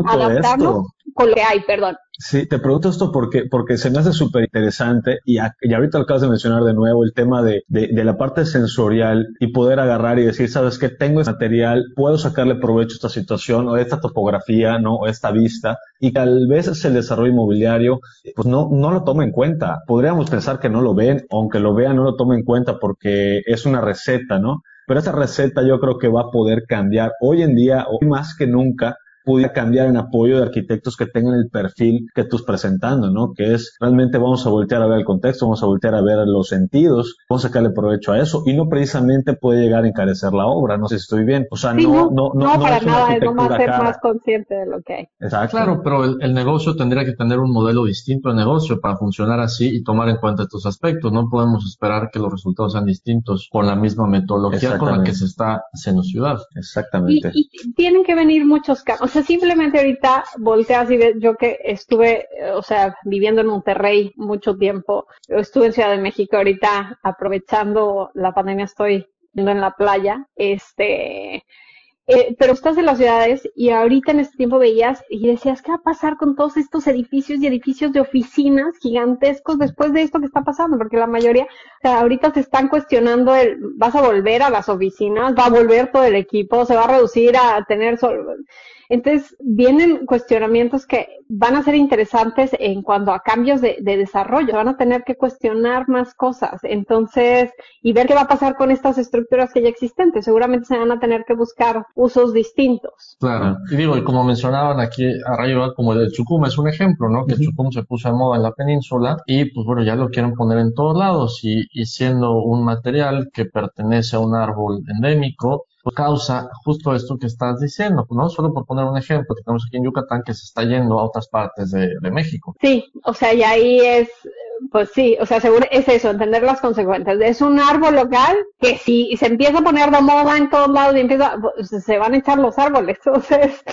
adaptarnos con lo que hay, perdón. Sí, te pregunto esto porque, porque se me hace súper interesante y, y, ahorita acabas de mencionar de nuevo el tema de, de, de, la parte sensorial y poder agarrar y decir, sabes que tengo este material, puedo sacarle provecho a esta situación o esta topografía, ¿no? O esta vista y tal vez el desarrollo inmobiliario pues no, no lo toma en cuenta. Podríamos pensar que no lo ven, aunque lo vean no lo toma en cuenta porque es una receta, ¿no? Pero esa receta yo creo que va a poder cambiar hoy en día, hoy más que nunca, pudiera cambiar en apoyo de arquitectos que tengan el perfil que tú estás presentando, ¿no? Que es realmente vamos a voltear a ver el contexto, vamos a voltear a ver los sentidos, vamos a sacarle provecho a eso y no precisamente puede llegar a encarecer la obra, no sé si estoy bien. O sea, no, no, no, no, para nada, es nomás ser más consciente de lo que hay. Exacto. Claro, pero el, negocio tendría que tener un modelo distinto de negocio para funcionar así y tomar en cuenta estos aspectos. No podemos esperar que los resultados sean distintos con la misma metodología con la que se está haciendo ciudad. Exactamente. Y, y tienen que venir muchos cambios sea, simplemente ahorita volteas y ves, yo que estuve, o sea, viviendo en Monterrey mucho tiempo, estuve en Ciudad de México ahorita aprovechando la pandemia estoy en la playa, este, eh, pero estás en las ciudades y ahorita en este tiempo veías y decías, ¿qué va a pasar con todos estos edificios y edificios de oficinas gigantescos después de esto que está pasando? Porque la mayoría, o sea, ahorita se están cuestionando el, ¿vas a volver a las oficinas? ¿Va a volver todo el equipo? ¿Se va a reducir a tener solo? Entonces, vienen cuestionamientos que van a ser interesantes en cuanto a cambios de, desarrollo. Van a tener que cuestionar más cosas. Entonces, y ver qué va a pasar con estas estructuras que ya existentes. Seguramente se van a tener que buscar usos distintos. Claro. Y digo, y como mencionaban aquí arriba, como el chucum es un ejemplo, ¿no? Que el chucum se puso de moda en la península y pues bueno, ya lo quieren poner en todos lados y, y siendo un material que pertenece a un árbol endémico, pues causa justo esto que estás diciendo, ¿no? Solo por poner un ejemplo, tenemos aquí en Yucatán que se está yendo a otras partes de, de México. Sí, o sea, y ahí es pues sí, o sea, seguro es eso, entender las consecuencias. Es un árbol local que si se empieza a poner de moda en todos lados y empieza, pues, se van a echar los árboles. *laughs* Entonces,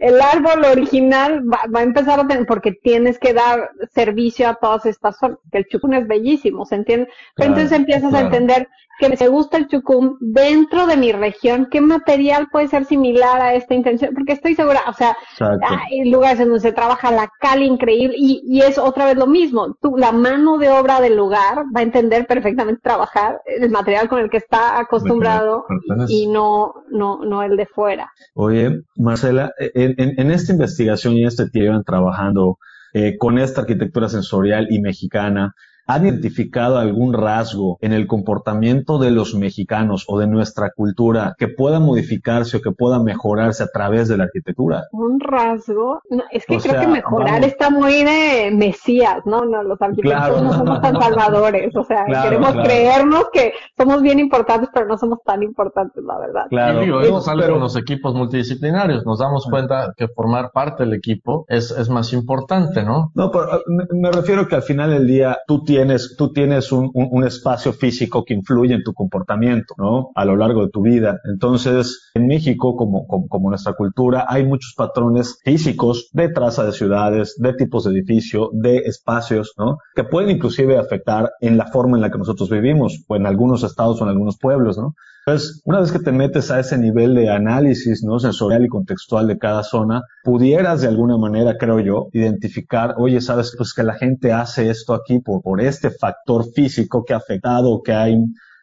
el árbol original va, a empezar a tener, porque tienes que dar servicio a todas estas zonas, que el chucún es bellísimo, ¿se entiende? Pero entonces empiezas a entender que me gusta el chucum dentro de mi región, qué material puede ser similar a esta intención, porque estoy segura, o sea, hay lugares en donde se trabaja la cal increíble y, y es otra vez lo mismo, tú, la mano de obra del lugar va a entender perfectamente trabajar el material con el que está acostumbrado y no, no, no el de fuera. Oye, Marcela, en, en, esta investigación y en este tiempo trabajando eh, con esta arquitectura sensorial y mexicana, ¿Han identificado algún rasgo en el comportamiento de los mexicanos o de nuestra cultura que pueda modificarse o que pueda mejorarse a través de la arquitectura? Un rasgo, es que creo que mejorar está muy de mesías, ¿no? No, los arquitectos no somos tan salvadores, o sea, queremos creernos que somos bien importantes, pero no somos tan importantes, la verdad. Claro, y digo, sale con los equipos multidisciplinarios, nos damos cuenta que formar parte del equipo es, es más importante, ¿no? No, pero ah, me refiero que al final del día tú tienes tienes, tú tienes un, un, espacio físico que influye en tu comportamiento, ¿no? A lo largo de tu vida. Entonces, en México, como, como, como nuestra cultura, hay muchos patrones físicos de traza de ciudades, de tipos de edificio, de espacios, ¿no? Que pueden inclusive afectar en la forma en la que nosotros vivimos, o en algunos estados o en algunos pueblos, ¿no? Entonces, una vez que te metes a ese nivel de análisis ¿no? sensorial y contextual de cada zona, pudieras de alguna manera, creo yo, identificar, oye, sabes, pues que la gente hace esto aquí por, por este factor físico que ha afectado, que ha,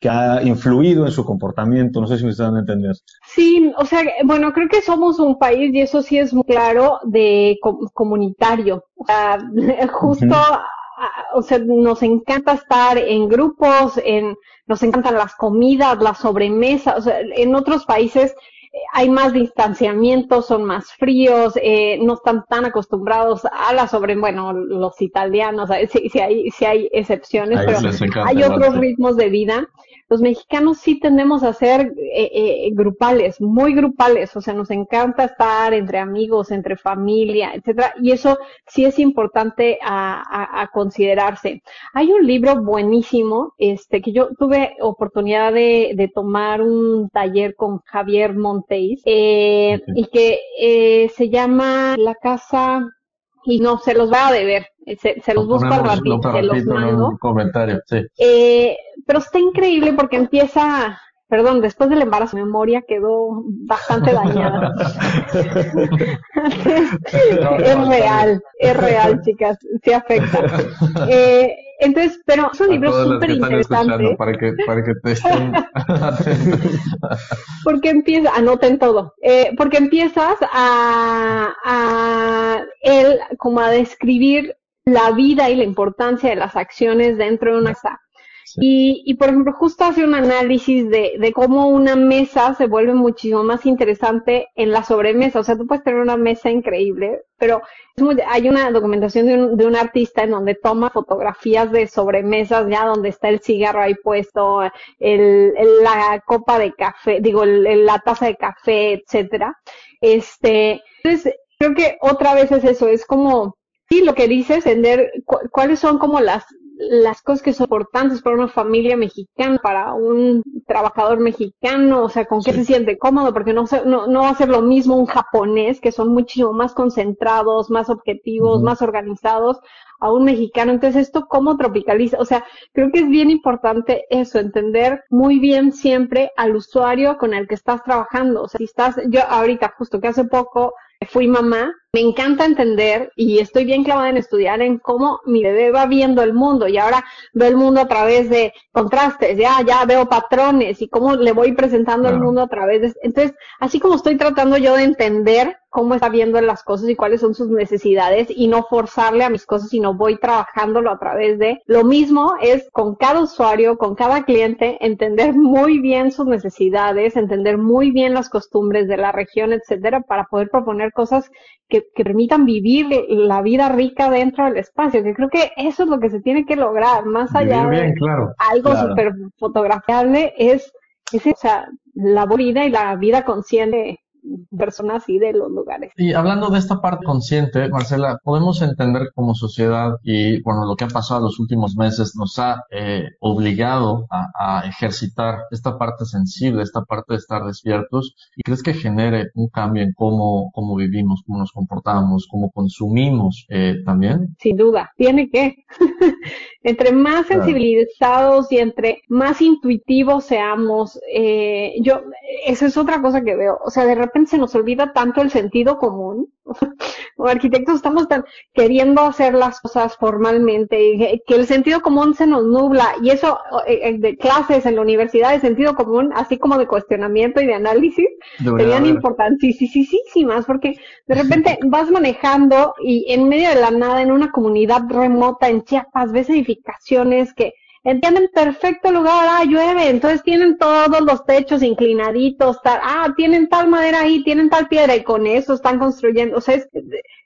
que ha influido en su comportamiento. No sé si me están a entender. Sí, o sea, bueno, creo que somos un país, y eso sí es muy claro, de comunitario. O sea, *laughs* justo o sea, nos encanta estar en grupos, en, nos encantan las comidas, las sobremesas, o sea, en otros países eh, hay más distanciamiento, son más fríos, eh, no están tan acostumbrados a la sobre, bueno, los italianos, sí, sí hay, sí hay excepciones, pero hay otros ritmos de vida los mexicanos sí tendemos a ser eh, eh, grupales, muy grupales, o sea, nos encanta estar entre amigos, entre familia, etcétera, y eso sí es importante a, a, considerarse. Hay un libro buenísimo, este, que yo tuve oportunidad de, de tomar un taller con Javier Monteis, eh, y que eh, se llama La Casa y no, se los va a deber. Se, se los busco al ratito, se los mando. Un comentario, sí. Eh, pero está increíble porque empieza, perdón, después del embarazo, mi memoria quedó bastante dañada. *laughs* *laughs* es real, es real, chicas, sí afecta. *laughs* Eh, entonces, pero es un libro súper interesante. Para que, para que te estén *laughs* *laughs* porque empieza, anoten todo, eh, porque empiezas a, a él como a describir la vida y la importancia de las acciones dentro de una Y, y, por ejemplo, justo hace un análisis de, de cómo una mesa se vuelve muchísimo más interesante en la sobremesa. O sea, tú puedes tener una mesa increíble, pero es muy, hay una documentación de un, de un artista en donde toma fotografías de sobremesas, ya donde está el cigarro ahí puesto, el, la copa de café, digo, la taza de café, etcétera. Este, entonces, creo que otra vez es eso, es como, sí, lo que dices, entender cuáles son como las las cosas que son importantes para una familia mexicana, para un trabajador mexicano, o sea, con qué se siente cómodo, porque no, no, no va a ser lo mismo un japonés, que son muchísimo más concentrados, más objetivos, más organizados, a un mexicano. Entonces, ¿esto cómo tropicaliza? O sea, creo que es bien importante eso, entender muy bien siempre al usuario con el que estás trabajando. O sea, si estás, yo ahorita, justo que hace poco fui mamá, me encanta entender y estoy bien clavada en estudiar en cómo mi bebé va viendo el mundo y ahora veo el mundo a través de contrastes, ya, ya veo patrones y cómo le voy presentando el mundo a través de... Entonces, así como estoy tratando yo de entender cómo está viendo las cosas y cuáles son sus necesidades y no forzarle a mis cosas, sino voy trabajándolo a través de... Lo mismo es con cada usuario, con cada cliente, entender muy bien sus necesidades, entender muy bien las costumbres de la región, etcétera, para poder proponer cosas que, permitan vivir la vida rica dentro del espacio, que creo que eso es lo que se tiene que lograr, más allá de algo súper fotografiable, es, es o sea, la vida y la vida consciente personas y de los lugares. Y hablando de esta parte consciente, Marcela, podemos entender como sociedad y bueno, lo que ha pasado los últimos meses nos ha eh, obligado a, ejercitar esta parte sensible, esta parte de estar despiertos y crees que genere un cambio en cómo, cómo vivimos, cómo nos comportamos, cómo consumimos eh, también? Sin duda, tiene que. *laughs* entre más sensibilizados y entre más intuitivos seamos, eh, yo, esa es otra cosa que veo, o sea, de repente se nos olvida tanto el sentido común. *laughs* Como arquitectos estamos tan queriendo hacer las cosas formalmente, que el sentido común se nos nubla y eso eh, eh, de clases en la universidad de sentido común, así como de cuestionamiento y de análisis, serían importantísimas porque de repente vas manejando y en medio de la nada, en una comunidad remota en Chiapas, ves edificaciones que entienden perfecto lugar, ah, llueve, entonces tienen todos los techos inclinaditos, tal, ah, tienen tal madera ahí, tienen tal piedra y con eso están construyendo, o sea, es,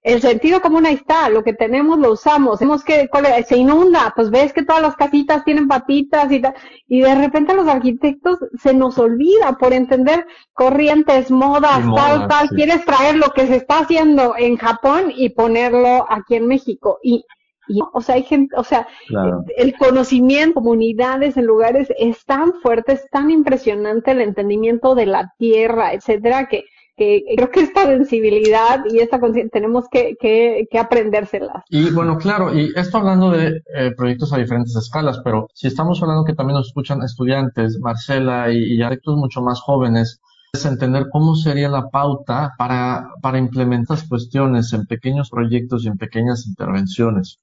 el sentido común ahí está, lo que tenemos lo usamos, vemos que se inunda, pues ves que todas las casitas tienen patitas y tal, y de repente a los arquitectos se nos olvida por entender corrientes, modas, tal, tal, quieres traer lo que se está haciendo en Japón y ponerlo aquí en México, y o sea, hay gente, o sea, el conocimiento, comunidades en lugares es tan fuerte, es tan impresionante el entendimiento de la tierra, etcétera, que, que creo que esta sensibilidad y esta conciencia tenemos que, que, que, aprendérselas. Y bueno, claro, y esto hablando de eh, proyectos a diferentes escalas, pero si estamos hablando que también nos escuchan estudiantes, Marcela y, y arquitectos mucho más jóvenes, es entender cómo sería la pauta para, para implementar cuestiones en pequeños proyectos y en pequeñas intervenciones.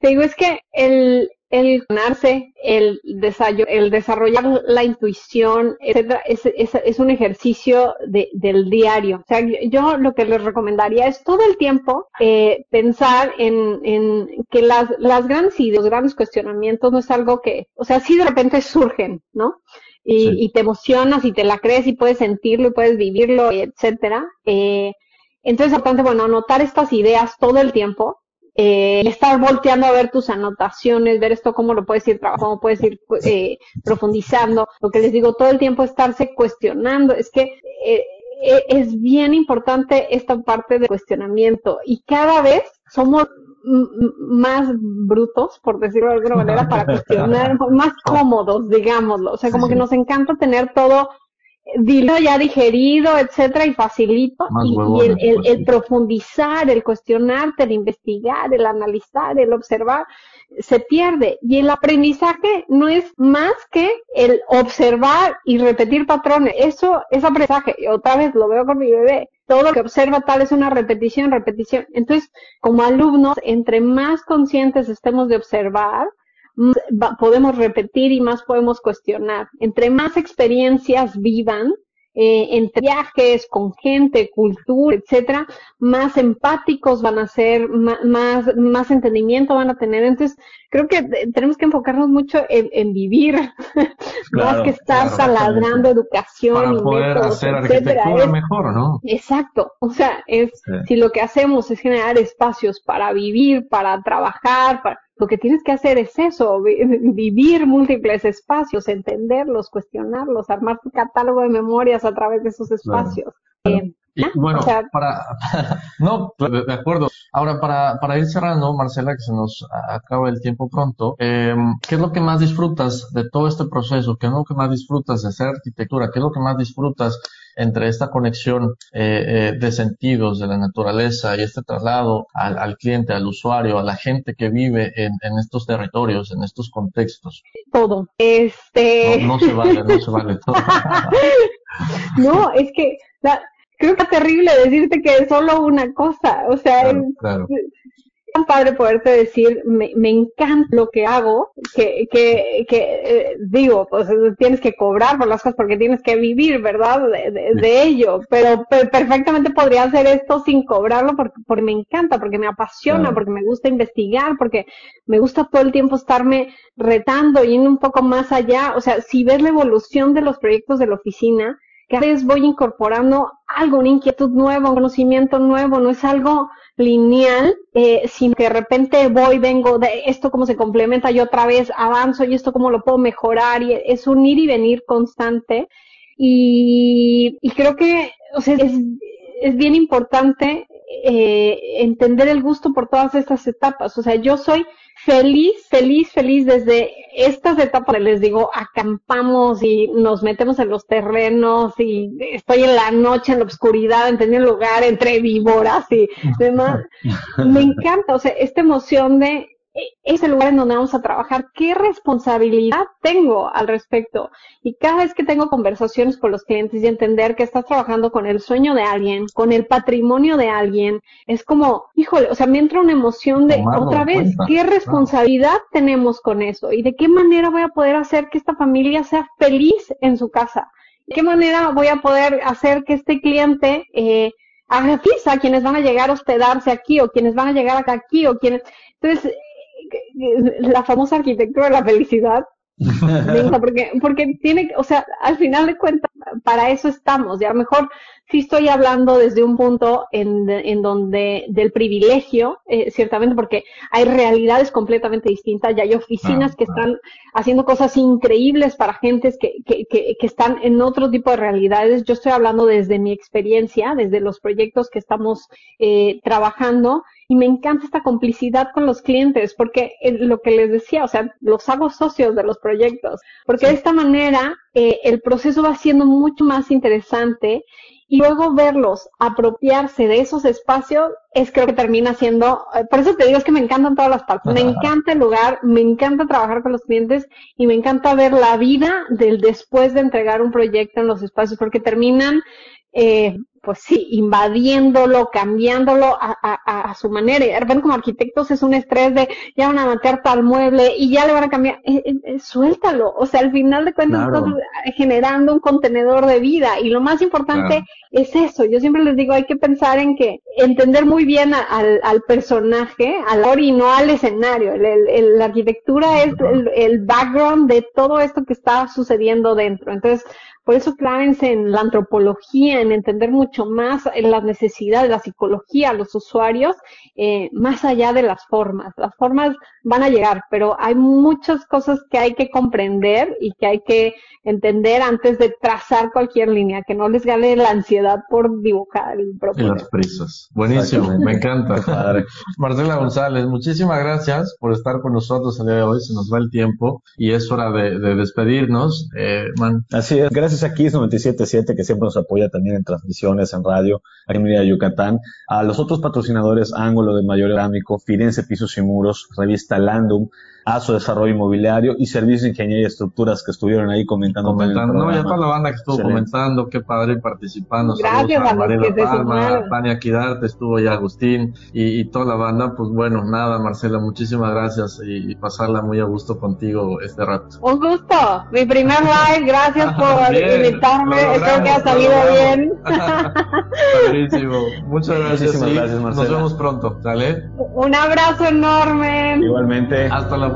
Te digo, es que el, el ganarse, el, el desarrollar la intuición, etcétera, es, es, es un ejercicio de, del diario. O sea, yo lo que les recomendaría es todo el tiempo eh, pensar en, en que las, las grandes ideas, los grandes cuestionamientos no es algo que, o sea, sí de repente surgen, ¿no? Y, y te emocionas y te la crees y puedes sentirlo y puedes vivirlo, etcétera. Eh, entonces, es importante, bueno, anotar estas ideas todo el tiempo eh, estar volteando a ver tus anotaciones, ver esto cómo lo puedes ir trabajando, cómo puedes ir eh, profundizando. Lo que les digo, todo el tiempo estarse cuestionando. Es que eh, eh, es bien importante esta parte de cuestionamiento y cada vez somos más brutos, por decirlo de alguna manera, para cuestionar, *laughs* más cómodos, digámoslo. O sea, como que nos encanta tener todo dilo ya digerido, etcétera, y facilito. y, el, el, el, profundizar, el cuestionarte, el investigar, el analizar, el observar, se pierde. Y el aprendizaje no es más que el observar y repetir patrones. Eso es aprendizaje. Otra vez lo veo con mi bebé. Todo lo que observa tal es una repetición, repetición. Entonces, como alumnos, entre más conscientes estemos de observar, podemos repetir y más podemos cuestionar. Entre más experiencias vivan, eh, entre viajes, con gente, cultura, etcétera, más empáticos van a ser, más, más, entendimiento van a tener. Entonces, creo que tenemos que enfocarnos mucho en, vivir, *laughs* más que estar saladrando educación Para poder hacer arquitectura mejor, ¿no? Exacto. O sea, es, si lo que hacemos es generar espacios para vivir, para trabajar, para, lo que tienes que hacer es eso, vivir múltiples espacios, entenderlos, cuestionarlos, armar tu catálogo de memorias a través de esos espacios. Eh, bueno, para, *laughs* no, de, acuerdo. Ahora, para, para ir cerrando, Marcela, que se nos acaba el tiempo pronto, em, ¿qué es lo que más disfrutas de todo este proceso? ¿Qué es lo que más disfrutas de hacer arquitectura? ¿Qué es lo que más disfrutas entre esta conexión eh, eh, de sentidos de la naturaleza y este traslado al, al, cliente, al usuario, a la gente que vive en, en estos territorios, en estos contextos? Todo. Este... No, no se vale, no se vale todo. *laughs* no, es que la, creo que es terrible decirte que es solo una cosa. O sea, es, tan padre poderte decir, me, me encanta lo que hago, que, que, que eh, digo, pues tienes que cobrar por las cosas porque tienes que vivir, ¿verdad? De, de, ello. Pero, perfectamente podría hacer esto sin cobrarlo porque, porque me encanta, porque me apasiona, porque me gusta investigar, porque me gusta todo el tiempo estarme retando y un poco más allá. O sea, si ves la evolución de los proyectos de la oficina, cada vez voy incorporando algo, una inquietud nueva, un conocimiento nuevo, no es algo lineal, eh, sino que de repente voy, vengo, de esto cómo se complementa, yo otra vez avanzo y esto cómo lo puedo mejorar, y es un ir y venir constante. Y, creo que, es bien importante eh, entender el gusto por todas estas etapas. O sea, yo soy feliz, feliz, feliz desde estas etapas, les digo, acampamos y nos metemos en los terrenos y estoy en la noche, en la oscuridad, en tener lugar entre víboras y *laughs* demás. Me encanta, o sea, esta emoción de es el lugar en donde vamos a trabajar, qué responsabilidad tengo al respecto. Y cada vez que tengo conversaciones con los clientes y entender que estás trabajando con el sueño de alguien, con el patrimonio de alguien, es como, híjole, o sea, me entra una emoción de otra vez, qué responsabilidad tenemos con eso y de qué manera voy a poder hacer que esta familia sea feliz en su casa. ¿De qué manera voy a poder hacer que este cliente eh, haga a quienes van a llegar a hospedarse aquí o quienes van a llegar acá aquí o quienes... Entonces, la famosa arquitectura de la felicidad. porque, porque tiene, o sea, al final de cuentas, para eso estamos. Y a lo mejor sí estoy hablando desde un punto en, en donde del privilegio, eh, ciertamente, porque hay realidades completamente distintas y hay oficinas que están haciendo cosas increíbles para gentes que, que, que, que, están en otro tipo de realidades. Yo estoy hablando desde mi experiencia, desde los proyectos que estamos eh, trabajando y me encanta esta complicidad con los clientes, porque lo que les decía, o sea, los hago socios de los proyectos, porque de esta manera eh, el proceso va siendo mucho más interesante y luego verlos apropiarse de esos espacios es creo que termina siendo, eh, por eso te digo es que me encantan todas las partes, me *laughs* encanta el lugar, me encanta trabajar con los clientes y me encanta ver la vida del después de entregar un proyecto en los espacios porque terminan eh, pues sí, invadiéndolo, cambiándolo a, a, a, su manera. Y de repente como arquitectos es un estrés de ya van a meter tal mueble y ya le van a cambiar. Eh, eh, eh, suéltalo. O sea, al final de cuentas estás generando un contenedor de vida. Y lo más importante es eso. Yo siempre les digo, hay que pensar en que entender muy bien al, al personaje, al y no al escenario. El, el, la arquitectura es el background de todo esto que está sucediendo dentro. Entonces, por eso clávense en la antropología, en entender mucho más en las necesidades, la psicología, los usuarios, eh, más allá de las formas. Las formas van a llegar, pero hay muchas cosas que hay que comprender y que hay que entender antes de trazar cualquier línea, que no les gane la ansiedad por dibujar y proponer. Y las prisas. Buenísimo, me encanta. *laughs* Marcela González, muchísimas gracias por estar con nosotros el día de hoy. Se nos va el tiempo y es hora de, de despedirnos. Eh, man. Así es, gracias a Kiss 977 que siempre nos apoya también en transmisiones, en radio, aquí en Yucatán. A los otros patrocinadores, Ángulo de Mayor Cerámico, Firenze Pisos y Muros, Revista Landum, ASO Desarrollo Inmobiliario y Servicios de Ingeniería y Estructuras que estuvieron ahí comentando. Comentando, no, ya toda la banda que estuvo comentando, qué padre participando. Gracias a, a los que Palma, a Tania Quidarte, estuvo ya Agustín y, y, toda la banda, pues bueno, nada, Marcela, muchísimas gracias y, y, pasarla muy a gusto contigo este rato. Un gusto, mi primer live, gracias *laughs* por invitarme, espero que haya salido bien. *laughs* Padrísimo, muchas gracias. gracias Marcela. Nos vemos pronto, ¿sale? Un abrazo enorme. Igualmente. Hasta la próxima.